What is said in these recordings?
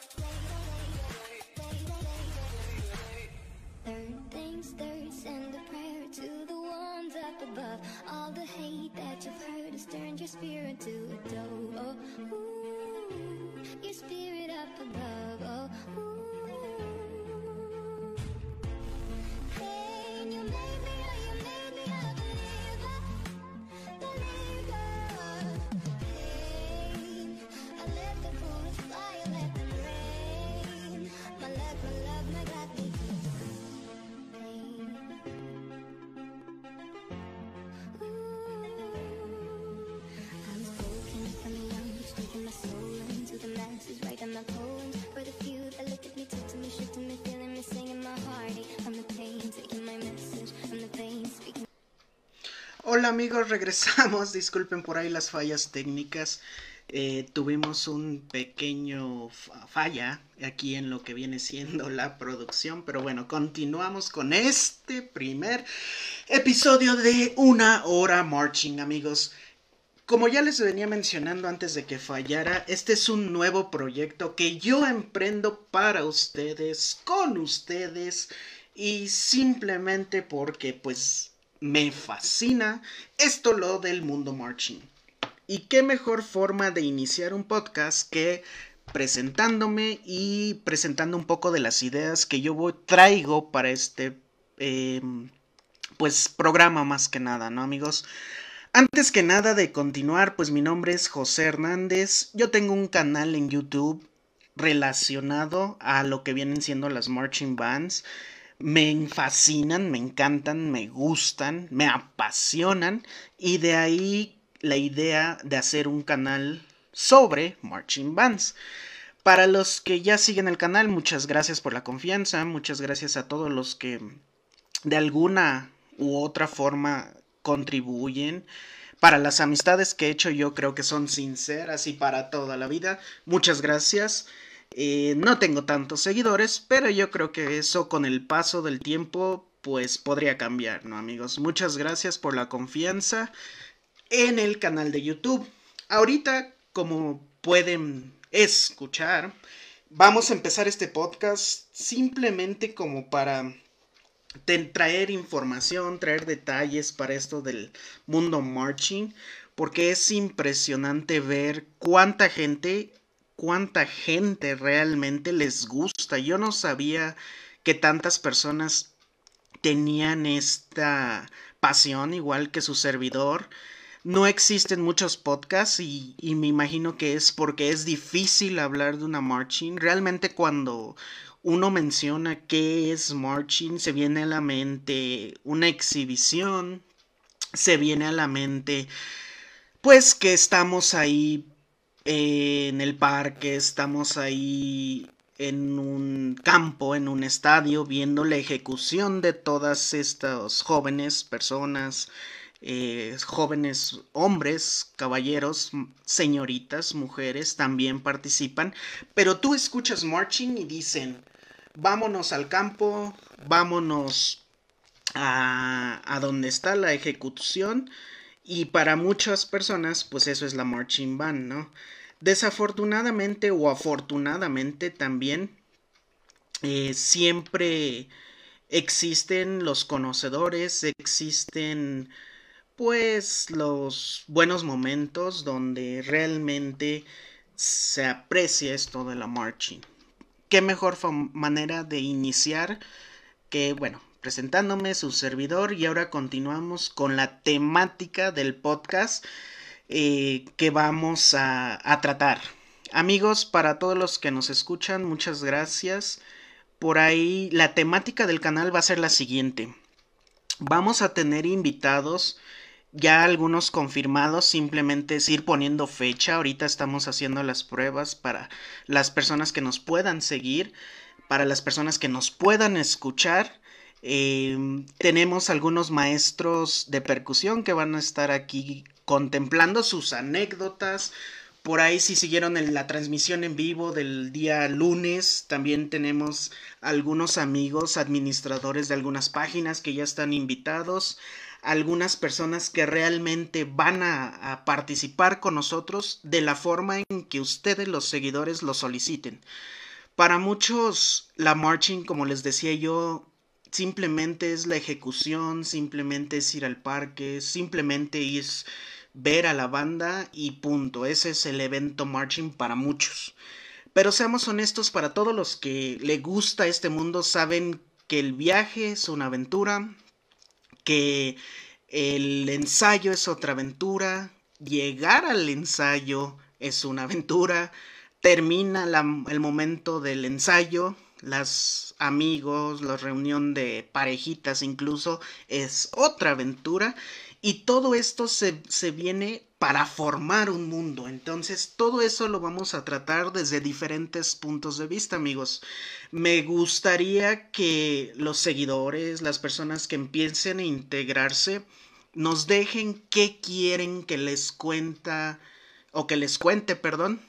Yeah. Hola amigos, regresamos. Disculpen por ahí las fallas técnicas. Eh, tuvimos un pequeño fa- falla aquí en lo que viene siendo la producción, pero bueno, continuamos con este primer episodio de una hora marching, amigos. Como ya les venía mencionando antes de que fallara, este es un nuevo proyecto que yo emprendo para ustedes, con ustedes y simplemente porque pues me fascina esto lo del mundo marching. Y qué mejor forma de iniciar un podcast que presentándome y presentando un poco de las ideas que yo voy- traigo para este eh, pues programa más que nada, ¿no amigos? Antes que nada de continuar, pues mi nombre es José Hernández. Yo tengo un canal en YouTube relacionado a lo que vienen siendo las marching bands. Me fascinan, me encantan, me gustan, me apasionan y de ahí la idea de hacer un canal sobre marching bands. Para los que ya siguen el canal, muchas gracias por la confianza, muchas gracias a todos los que de alguna u otra forma contribuyen. Para las amistades que he hecho yo creo que son sinceras y para toda la vida. Muchas gracias. Eh, no tengo tantos seguidores, pero yo creo que eso con el paso del tiempo pues podría cambiar, ¿no amigos? Muchas gracias por la confianza en el canal de YouTube. Ahorita, como pueden escuchar, vamos a empezar este podcast simplemente como para traer información, traer detalles para esto del mundo marching, porque es impresionante ver cuánta gente, cuánta gente realmente les gusta. Yo no sabía que tantas personas tenían esta pasión igual que su servidor. No existen muchos podcasts y, me imagino que es porque es difícil hablar de una marching. Realmente cuando uno menciona qué es marching, se viene a la mente una exhibición, se viene a la mente pues que estamos ahí en el parque, estamos ahí en un campo, en un estadio, viendo la ejecución de todas estas jóvenes personas, eh, jóvenes hombres, caballeros, señoritas, mujeres también participan, pero tú escuchas marching y dicen, vámonos al campo, vámonos a, a donde está la ejecución y para muchas personas pues eso es la marching band, ¿no? Desafortunadamente o afortunadamente también eh, siempre existen los conocedores, existen pues los buenos momentos donde realmente se aprecia esto de la marching. Qué mejor manera de iniciar que, bueno, presentándome su servidor y ahora continuamos con la temática del podcast eh, que vamos a, tratar. Amigos, para todos los que nos escuchan, muchas gracias. Por ahí la temática del canal va a ser la siguiente. Vamos a tener invitados, ya algunos confirmados, simplemente es ir poniendo fecha. Ahorita estamos haciendo las pruebas para las personas que nos puedan seguir, para las personas que nos puedan escuchar. Eh, tenemos algunos maestros de percusión que van a estar aquí contemplando sus anécdotas. Por ahí si siguieron en la transmisión en vivo del día lunes, también tenemos algunos amigos administradores de algunas páginas que ya están invitados, algunas personas que realmente van a, a participar con nosotros de la forma en que ustedes los seguidores lo soliciten. Para muchos, la marching, como les decía yo, simplemente es la ejecución, simplemente es ir al parque, simplemente es ver a la banda y punto. Ese es el evento marching para muchos. Pero seamos honestos, para todos los que le gusta este mundo, saben que el viaje es una aventura, que el ensayo es otra aventura, llegar al ensayo es una aventura, termina el momento del ensayo, las amigos, la reunión de parejitas incluso es otra aventura y todo esto se, se, viene para formar un mundo. Entonces todo eso lo vamos a tratar desde diferentes puntos de vista amigos. Me gustaría que los seguidores, las personas que empiecen a integrarse, nos dejen qué quieren que les cuenta o que les cuente, perdón,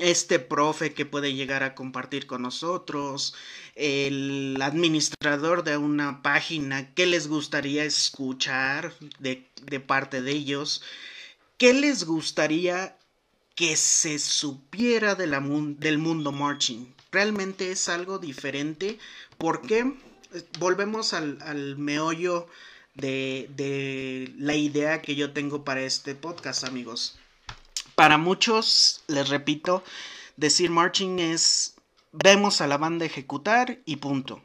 este profe que puede llegar a compartir con nosotros, el administrador de una página, qué les gustaría escuchar de, de parte de ellos, qué les gustaría que se supiera del mundo marching. Realmente es algo diferente porque volvemos al, al meollo de, de la idea que yo tengo para este podcast, amigos. Para muchos, les repito, decir marching es vemos a la banda ejecutar y punto.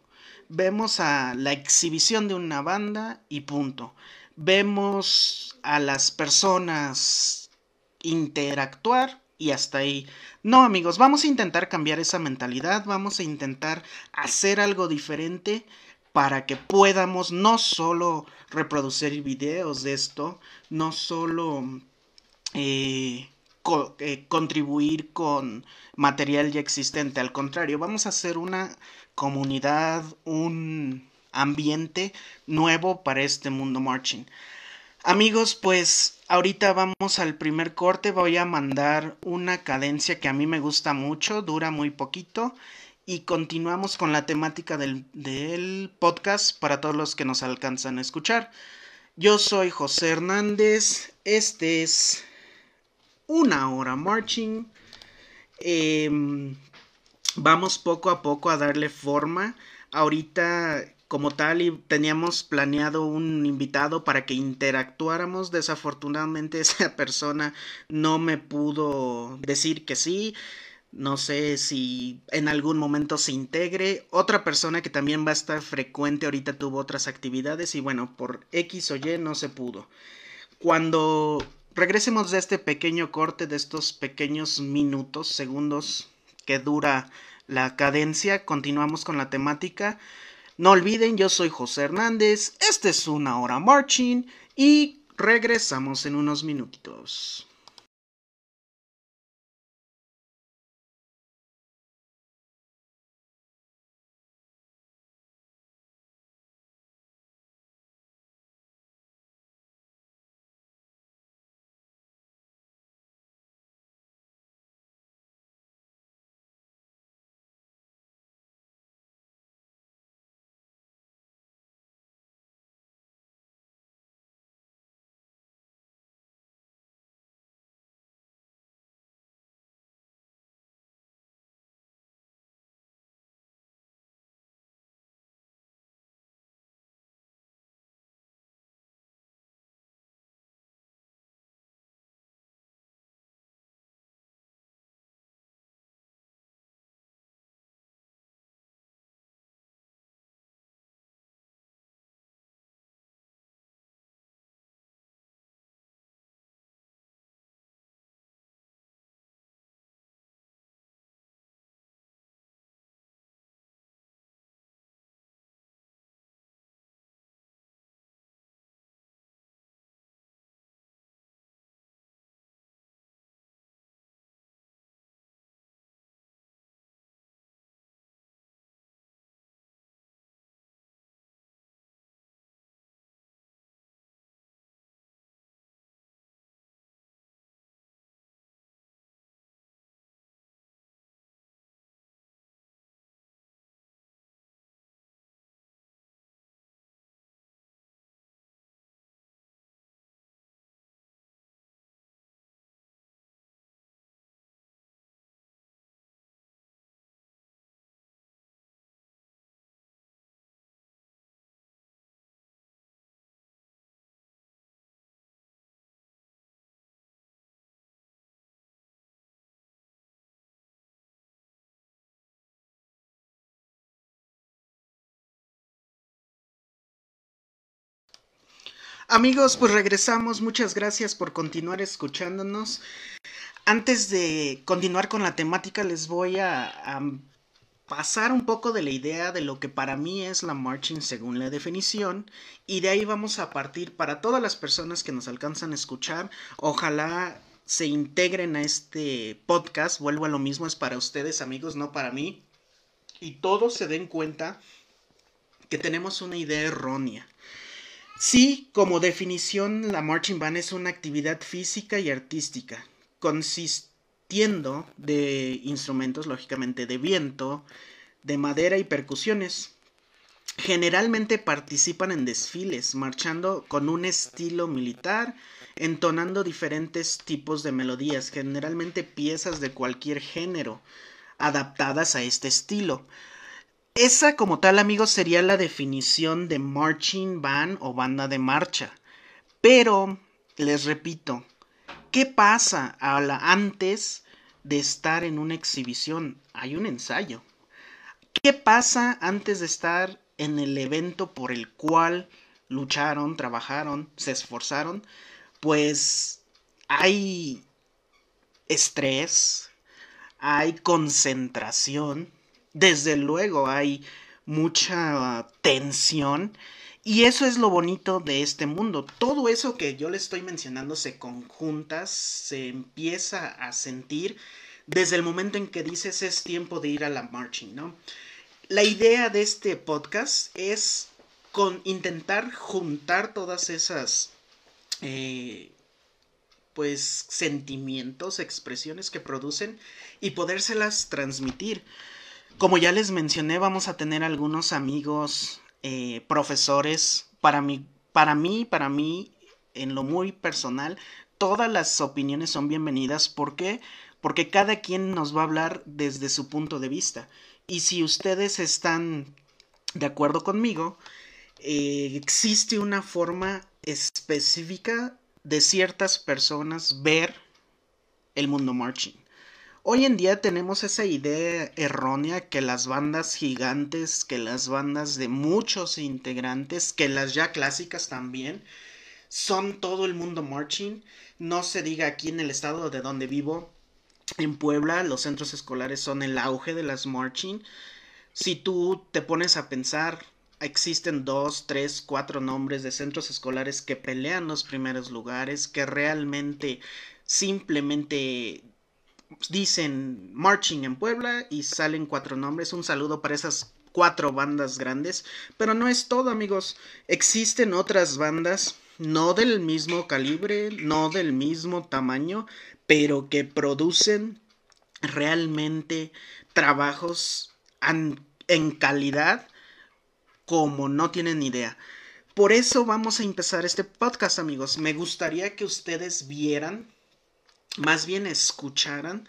Vemos a la exhibición de una banda y punto. Vemos a las personas interactuar y hasta ahí. No, amigos, vamos a intentar cambiar esa mentalidad, vamos a intentar hacer algo diferente para que podamos no solo reproducir videos de esto, no solo eh, eh, contribuir con material ya existente. Al contrario, vamos a hacer una comunidad, un ambiente nuevo para este mundo marching. Amigos, pues ahorita vamos al primer corte. Voy a mandar una cadencia que a mí me gusta mucho, dura muy poquito. Y continuamos con la temática del, del podcast para todos los que nos alcanzan a escuchar. Yo soy José Hernández. Este es una hora marching. Em, vamos poco a poco a darle forma. Ahorita como tal teníamos planeado un invitado para que interactuáramos. Desafortunadamente esa persona no me pudo decir que sí. No sé si en algún momento se integre. Otra persona que también va a estar frecuente ahorita tuvo otras actividades y bueno, por X o Y no se pudo. Cuando regresemos de este pequeño corte, de estos pequeños minutos, segundos que dura la cadencia, continuamos con la temática. No olviden, yo soy José Hernández, este es una hora marching y regresamos en unos minutitos. Amigos, pues regresamos. Muchas gracias por continuar escuchándonos. Antes de continuar con la temática, les voy a, pasar un poco de la idea de lo que para mí es la marching según la definición. Y de ahí vamos a partir para todas las personas que nos alcanzan a escuchar. Ojalá se integren a este podcast. Vuelvo a lo mismo, es para ustedes, amigos, no para mí. Y todos se den cuenta que tenemos una idea errónea. Sí, como definición, la marching band es una actividad física y artística, consistiendo de instrumentos, lógicamente, de viento, de madera y percusiones. Generalmente participan en desfiles, marchando con un estilo militar, entonando diferentes tipos de melodías, generalmente piezas de cualquier género, adaptadas a este estilo. Esa como tal, amigos, sería la definición de marching band o banda de marcha. Pero, les repito, ¿qué pasa antes de estar en una exhibición? Hay un ensayo. ¿Qué pasa antes de estar en el evento por el cual lucharon, trabajaron, se esforzaron? Pues hay estrés, hay concentración, desde luego hay mucha tensión y eso es lo bonito de este mundo. Todo eso que yo le estoy mencionando se conjunta, se empieza a sentir desde el momento en que dices es tiempo de ir a la marching, ¿no? La idea de este podcast es con intentar juntar todas esas eh, pues sentimientos, expresiones que producen y podérselas transmitir. Como ya les mencioné, vamos a tener algunos amigos, eh, profesores. Para mí, para mí, para mí, en lo muy personal, todas las opiniones son bienvenidas. ¿Por qué? Porque cada quien nos va a hablar desde su punto de vista. Y si ustedes están de acuerdo conmigo, eh, existe una forma específica de ciertas personas ver el mundo marching. Hoy en día tenemos esa idea errónea que las bandas gigantes, que las bandas de muchos integrantes, que las ya clásicas también, son todo el mundo marching. No se diga aquí en el estado de donde vivo, en Puebla, los centros escolares son el auge de las marching. Si tú te pones a pensar, existen dos, tres, cuatro nombres de centros escolares que pelean los primeros lugares, que realmente simplemente dicen marching en Puebla y salen cuatro nombres. Un saludo para esas cuatro bandas grandes. Pero no es todo, amigos. Existen otras bandas, no del mismo calibre, no del mismo tamaño, pero que producen realmente trabajos en calidad como no tienen idea. Por eso vamos a empezar este podcast, amigos. Me gustaría que ustedes vieran, más bien escucharan,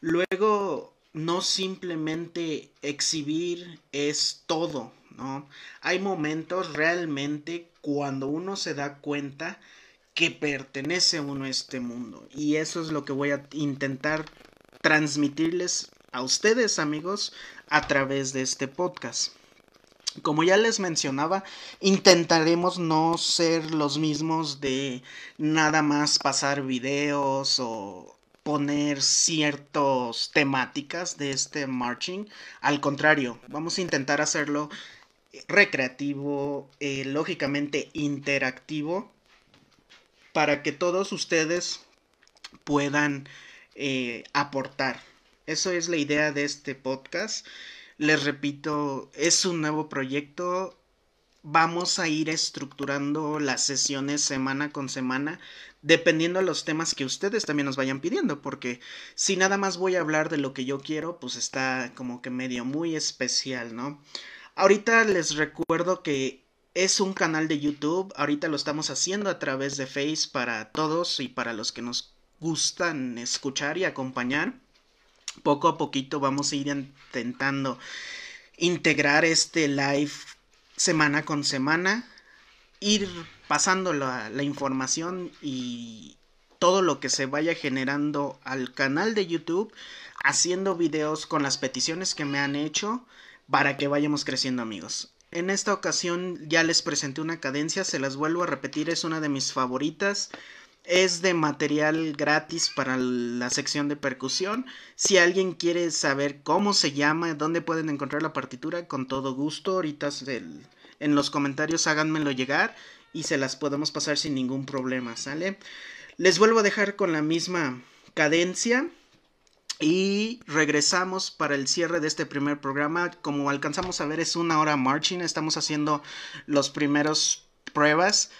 luego no simplemente exhibir es todo, ¿no? Hay momentos realmente cuando uno se da cuenta que pertenece uno a este mundo. Y eso es lo que voy a intentar transmitirles a ustedes, amigos, a través de este podcast. Como ya les mencionaba, intentaremos no ser los mismos de nada más pasar videos o poner ciertas temáticas de este marching. Al contrario, vamos a intentar hacerlo recreativo, eh, lógicamente interactivo, para que todos ustedes puedan eh, aportar. Eso es la idea de este podcast. Les repito, es un nuevo proyecto. Vamos a ir estructurando las sesiones semana con semana, dependiendo de los temas que ustedes también nos vayan pidiendo, porque si nada más voy a hablar de lo que yo quiero, pues está como que medio muy especial, ¿no? Ahorita les recuerdo que es un canal de YouTube, ahorita lo estamos haciendo a través de Face para todos y para los que nos gustan escuchar y acompañar poco a poquito vamos a ir intentando integrar este live semana con semana, ir pasando la, la, información y todo lo que se vaya generando al canal de YouTube, haciendo videos con las peticiones que me han hecho para que vayamos creciendo amigos. En esta ocasión ya les presenté una cadencia, se las vuelvo a repetir, es una de mis favoritas. Es de material gratis para la sección de percusión. Si alguien quiere saber cómo se llama, dónde pueden encontrar la partitura, con todo gusto, ahorita en los comentarios háganmelo llegar y se las podemos pasar sin ningún problema, ¿sale? Les vuelvo a dejar con la misma cadencia. Y regresamos para el cierre de este primer programa. Como alcanzamos a ver, es una hora marching. Estamos haciendo los primeros pruebas.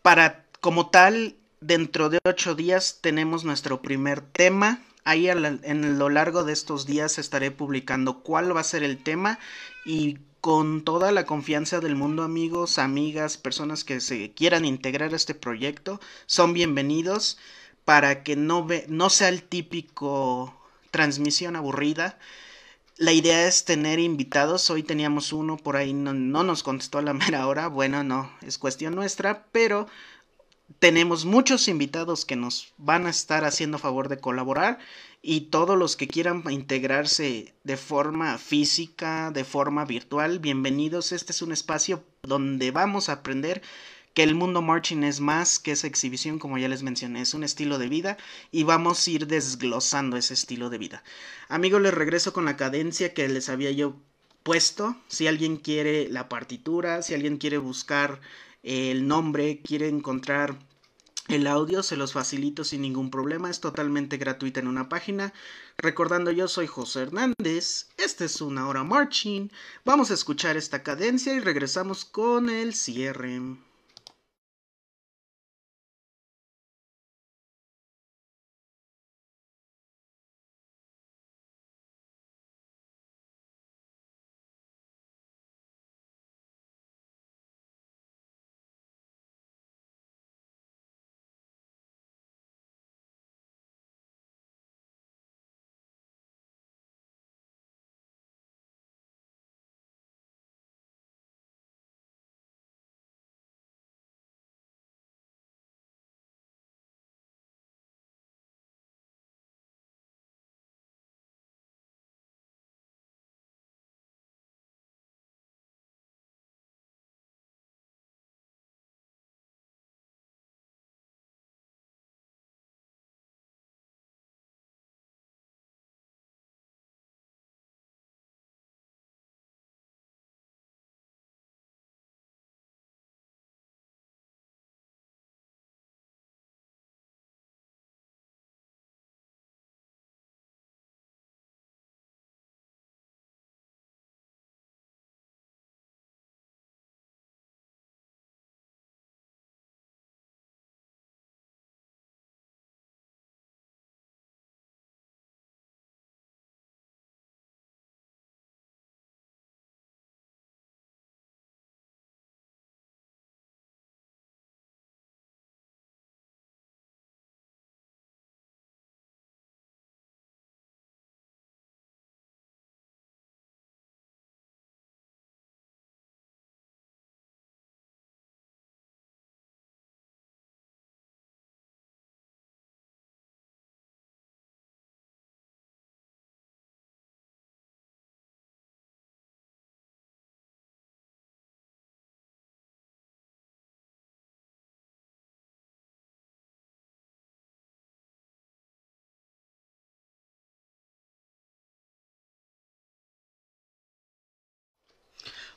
Para, como tal, dentro de ocho días tenemos nuestro primer tema. Ahí en lo largo de estos días estaré publicando cuál va a ser el tema y con toda la confianza del mundo amigos, amigas, personas que se quieran integrar a este proyecto, son bienvenidos para que no, ve, no sea el típico transmisión aburrida. La idea es tener invitados. Hoy teníamos uno, por ahí no, no, nos contestó a la mera hora. Bueno, no, es cuestión nuestra, pero tenemos muchos invitados que nos van a estar haciendo favor de colaborar y todos los que quieran integrarse de forma física, de forma virtual, bienvenidos. Este es un espacio donde vamos a aprender que el mundo marching es más que esa exhibición, como ya les mencioné, es un estilo de vida y vamos a ir desglosando ese estilo de vida. Amigos, les regreso con la cadencia que les había yo puesto. Si alguien quiere la partitura, si alguien quiere buscar el nombre, quiere encontrar el audio se los facilito sin ningún problema, es totalmente gratuita en una página. Recordando yo soy José Hernández, esta es una hora marching, vamos a escuchar esta cadencia y regresamos con el cierre.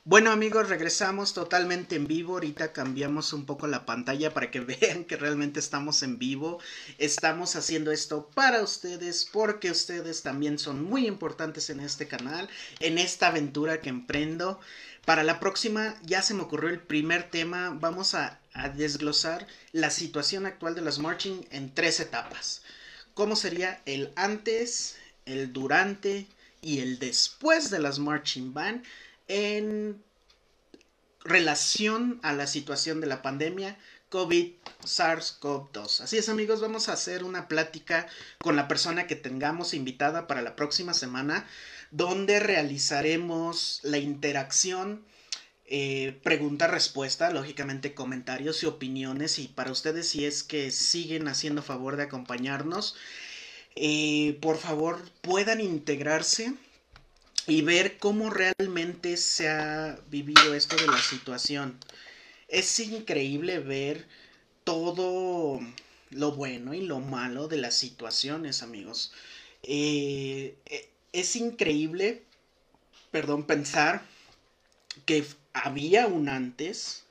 Bueno amigos, regresamos totalmente en vivo. Ahorita cambiamos un poco la pantalla para que vean que realmente estamos en vivo. Estamos haciendo esto para ustedes porque ustedes también son muy importantes en este canal, en esta aventura que emprendo. Para la próxima ya se me ocurrió el primer tema. Vamos a, desglosar la situación actual de las marching en tres etapas. ¿Cómo sería el antes, el durante y el después de las marching band? En relación a la situación de la pandemia COVID SARS-CoV-2. Así es amigos, vamos a hacer una plática con la persona que tengamos invitada para la próxima semana, donde realizaremos la interacción, eh, pregunta-respuesta, lógicamente comentarios y opiniones, y para ustedes si es que siguen haciendo favor de acompañarnos, eh, por favor puedan integrarse y ver cómo realmente se ha vivido esto de la situación. Es increíble ver todo lo bueno y lo malo de las situaciones, amigos. Eh, eh, es increíble, perdón, pensar que había un antes,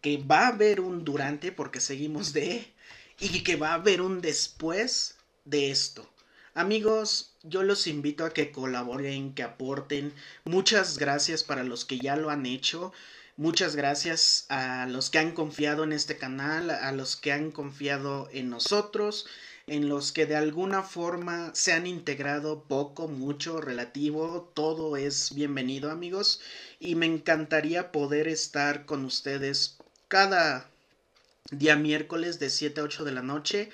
que va a haber un durante, porque seguimos de, y que va a haber un después de esto. Amigos, yo los invito a que colaboren, que aporten. Muchas gracias para los que ya lo han hecho. Muchas gracias a los que han confiado en este canal, a los que han confiado en nosotros, en los que de alguna forma se han integrado poco, mucho, relativo. Todo es bienvenido amigos y me encantaría poder estar con ustedes cada día miércoles de 7 a 8 de la noche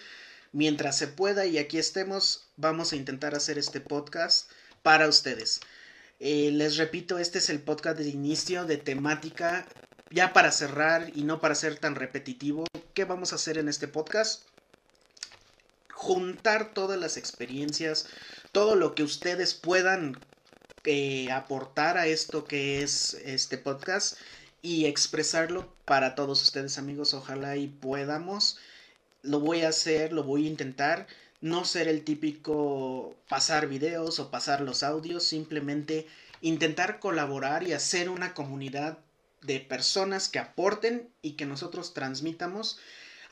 mientras se pueda y aquí estemos, vamos a intentar hacer este podcast para ustedes. Eh, les repito, este es el podcast de inicio de temática. Ya para cerrar y no para ser tan repetitivo, ¿qué vamos a hacer en este podcast? Juntar todas las experiencias, todo lo que ustedes puedan eh, aportar a esto que es este podcast y expresarlo para todos ustedes amigos. Ojalá y podamos lo voy a hacer, lo voy a intentar. No ser el típico pasar videos o pasar los audios, simplemente intentar colaborar y hacer una comunidad de personas que aporten y que nosotros transmitamos.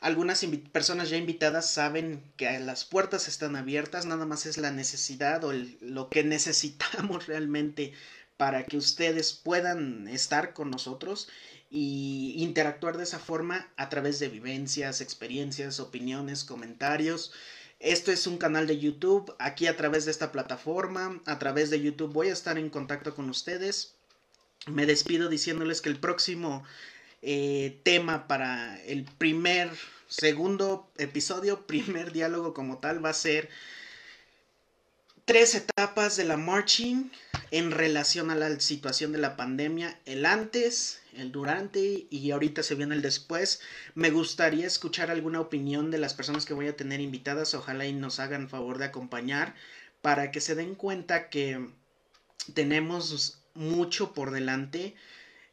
Algunas personas ya invitadas saben que las puertas están abiertas, nada más es la necesidad o lo que necesitamos realmente para que ustedes puedan estar con nosotros y interactuar de esa forma a través de vivencias, experiencias, opiniones, comentarios. Esto es un canal de YouTube, aquí a través de esta plataforma, a través de YouTube voy a estar en contacto con ustedes. Me despido diciéndoles que el próximo eh, tema para el primer, segundo episodio, primer diálogo como tal va a ser tres etapas de la marching en relación a la situación de la pandemia, el antes, el durante y ahorita se viene el después. Me gustaría escuchar alguna opinión de las personas que voy a tener invitadas, ojalá y nos hagan favor de acompañar para que se den cuenta que tenemos mucho por delante.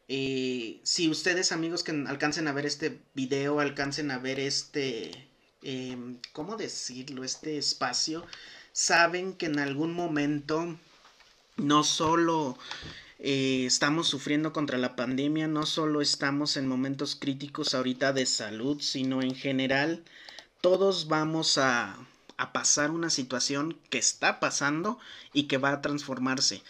Eh, si ustedes amigos que alcancen a ver este video, alcancen a ver este, em, ¿cómo decirlo? Este espacio, saben que en algún momento no solo eh, estamos sufriendo contra la pandemia, no solo estamos en momentos críticos ahorita de salud, sino en general todos vamos a, a pasar una situación que está pasando y que va a transformarse.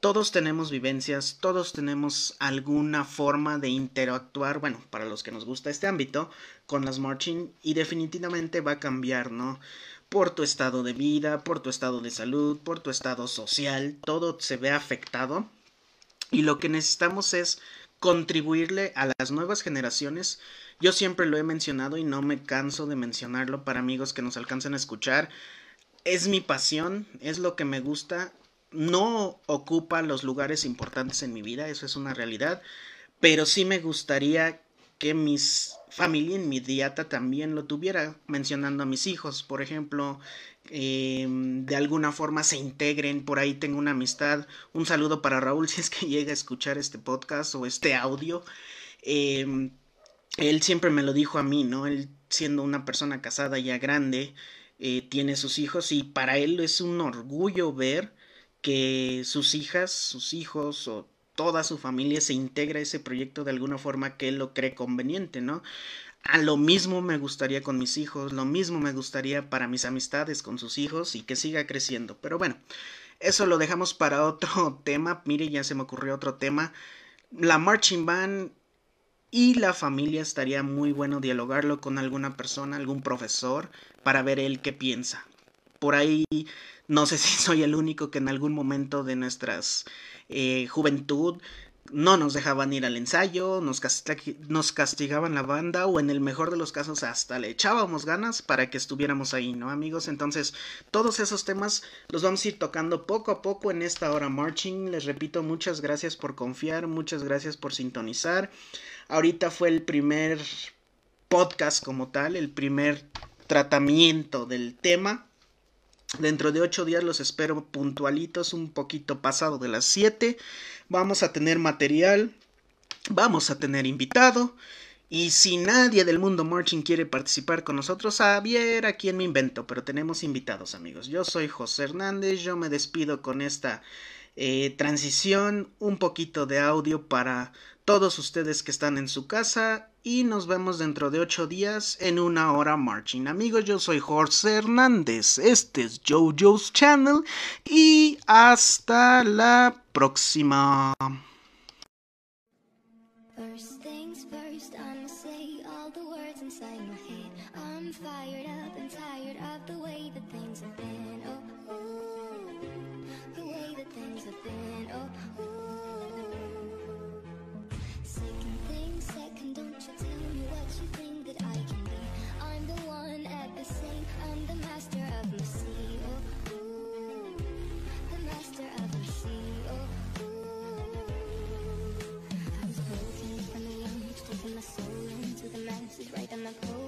Todos tenemos vivencias, todos tenemos alguna forma de interactuar, bueno, para los que nos gusta este ámbito, con las marching y definitivamente va a cambiar, ¿no? Por tu estado de vida, por tu estado de salud, por tu estado social, todo se ve afectado y lo que necesitamos es contribuirle a las nuevas generaciones. Yo siempre lo he mencionado y no me canso de mencionarlo para amigos que nos alcancen a escuchar. Es mi pasión, es lo que me gusta. No ocupa los lugares importantes en mi vida, eso es una realidad, pero sí me gustaría que mis familia inmediata también lo tuviera, mencionando a mis hijos, por ejemplo, em, de alguna forma se integren, por ahí tengo una amistad, un saludo para Raúl si es que llega a escuchar este podcast o este audio, em, él siempre me lo dijo a mí, ¿no? Él siendo una persona casada ya grande, eh, tiene sus hijos y para él es un orgullo ver que sus hijas, sus hijos o toda su familia se integra a ese proyecto de alguna forma que él lo cree conveniente, ¿no? A lo mismo me gustaría con mis hijos, lo mismo me gustaría para mis amistades con sus hijos y que siga creciendo. Pero bueno, eso lo dejamos para otro tema. Mire, ya se me ocurrió otro tema. La marching band y la familia estaría muy bueno dialogarlo con alguna persona, algún profesor, para ver él qué piensa. Por ahí no sé si soy el único que en algún momento de nuestras eh, juventud no nos dejaban ir al ensayo, nos, nos castigaban la banda o en el mejor de los casos hasta le echábamos ganas para que estuviéramos ahí, ¿no amigos? Entonces todos esos temas los vamos a ir tocando poco a poco en esta hora marching. Les repito, muchas gracias por confiar, muchas gracias por sintonizar. Ahorita fue el primer podcast como tal, el primer tratamiento del tema. Dentro de ocho días los espero puntualitos, un poquito pasado de las 7. Vamos a tener material, vamos a tener invitado. Y si nadie del mundo marching quiere participar con nosotros, a ver a quién me invento, pero tenemos invitados amigos. Yo soy José Hernández, yo me despido con esta eh, transición, un poquito de audio para todos ustedes que están en su casa y nos vemos dentro de ocho días en una hora marching. Amigos, yo soy José Hernández, este es JoJo's Channel y hasta la próxima. master of the sea, oh, ooh, the master of the sea, oh, ooh. I was broken from the young, taking my soul into the masses, writing my poem.